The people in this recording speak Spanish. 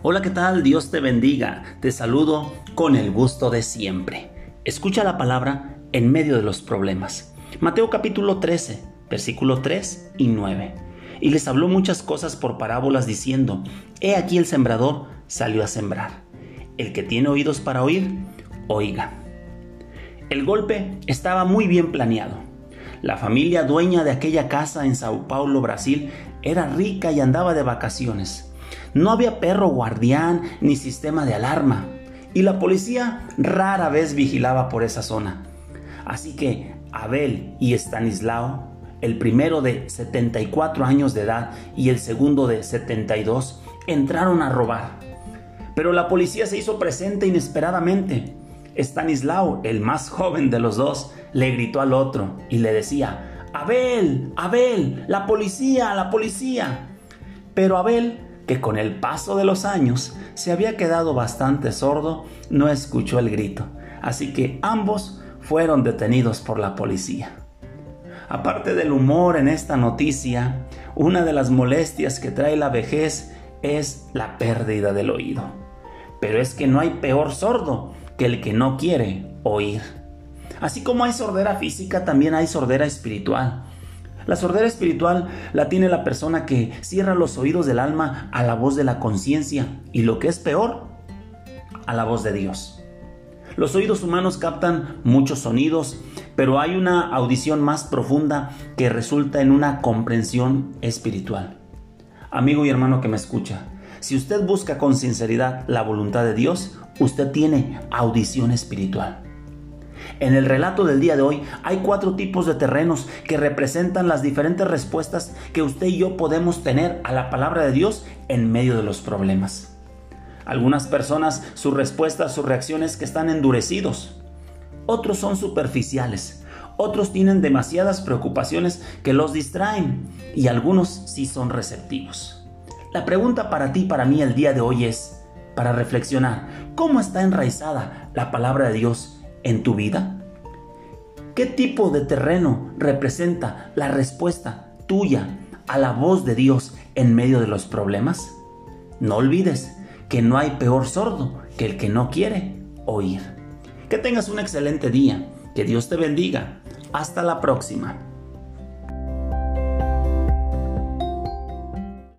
Hola, ¿qué tal? Dios te bendiga. Te saludo con el gusto de siempre. Escucha la palabra en medio de los problemas. Mateo capítulo 13, versículo 3 y 9. Y les habló muchas cosas por parábolas diciendo, He aquí el sembrador salió a sembrar. El que tiene oídos para oír, oiga. El golpe estaba muy bien planeado. La familia dueña de aquella casa en Sao Paulo, Brasil, era rica y andaba de vacaciones. No había perro guardián ni sistema de alarma, y la policía rara vez vigilaba por esa zona. Así que Abel y Stanislao, el primero de 74 años de edad y el segundo de 72, entraron a robar. Pero la policía se hizo presente inesperadamente. Stanislao, el más joven de los dos, le gritó al otro y le decía, Abel, Abel, la policía, la policía. Pero Abel que con el paso de los años se había quedado bastante sordo, no escuchó el grito, así que ambos fueron detenidos por la policía. Aparte del humor en esta noticia, una de las molestias que trae la vejez es la pérdida del oído. Pero es que no hay peor sordo que el que no quiere oír. Así como hay sordera física, también hay sordera espiritual. La sordera espiritual la tiene la persona que cierra los oídos del alma a la voz de la conciencia y lo que es peor, a la voz de Dios. Los oídos humanos captan muchos sonidos, pero hay una audición más profunda que resulta en una comprensión espiritual. Amigo y hermano que me escucha, si usted busca con sinceridad la voluntad de Dios, usted tiene audición espiritual. En el relato del día de hoy hay cuatro tipos de terrenos que representan las diferentes respuestas que usted y yo podemos tener a la palabra de Dios en medio de los problemas. Algunas personas su respuesta, sus reacciones que están endurecidos. Otros son superficiales. Otros tienen demasiadas preocupaciones que los distraen y algunos sí son receptivos. La pregunta para ti, para mí el día de hoy es, para reflexionar, ¿cómo está enraizada la palabra de Dios en tu vida? ¿Qué tipo de terreno representa la respuesta tuya a la voz de Dios en medio de los problemas? No olvides que no hay peor sordo que el que no quiere oír. Que tengas un excelente día. Que Dios te bendiga. Hasta la próxima.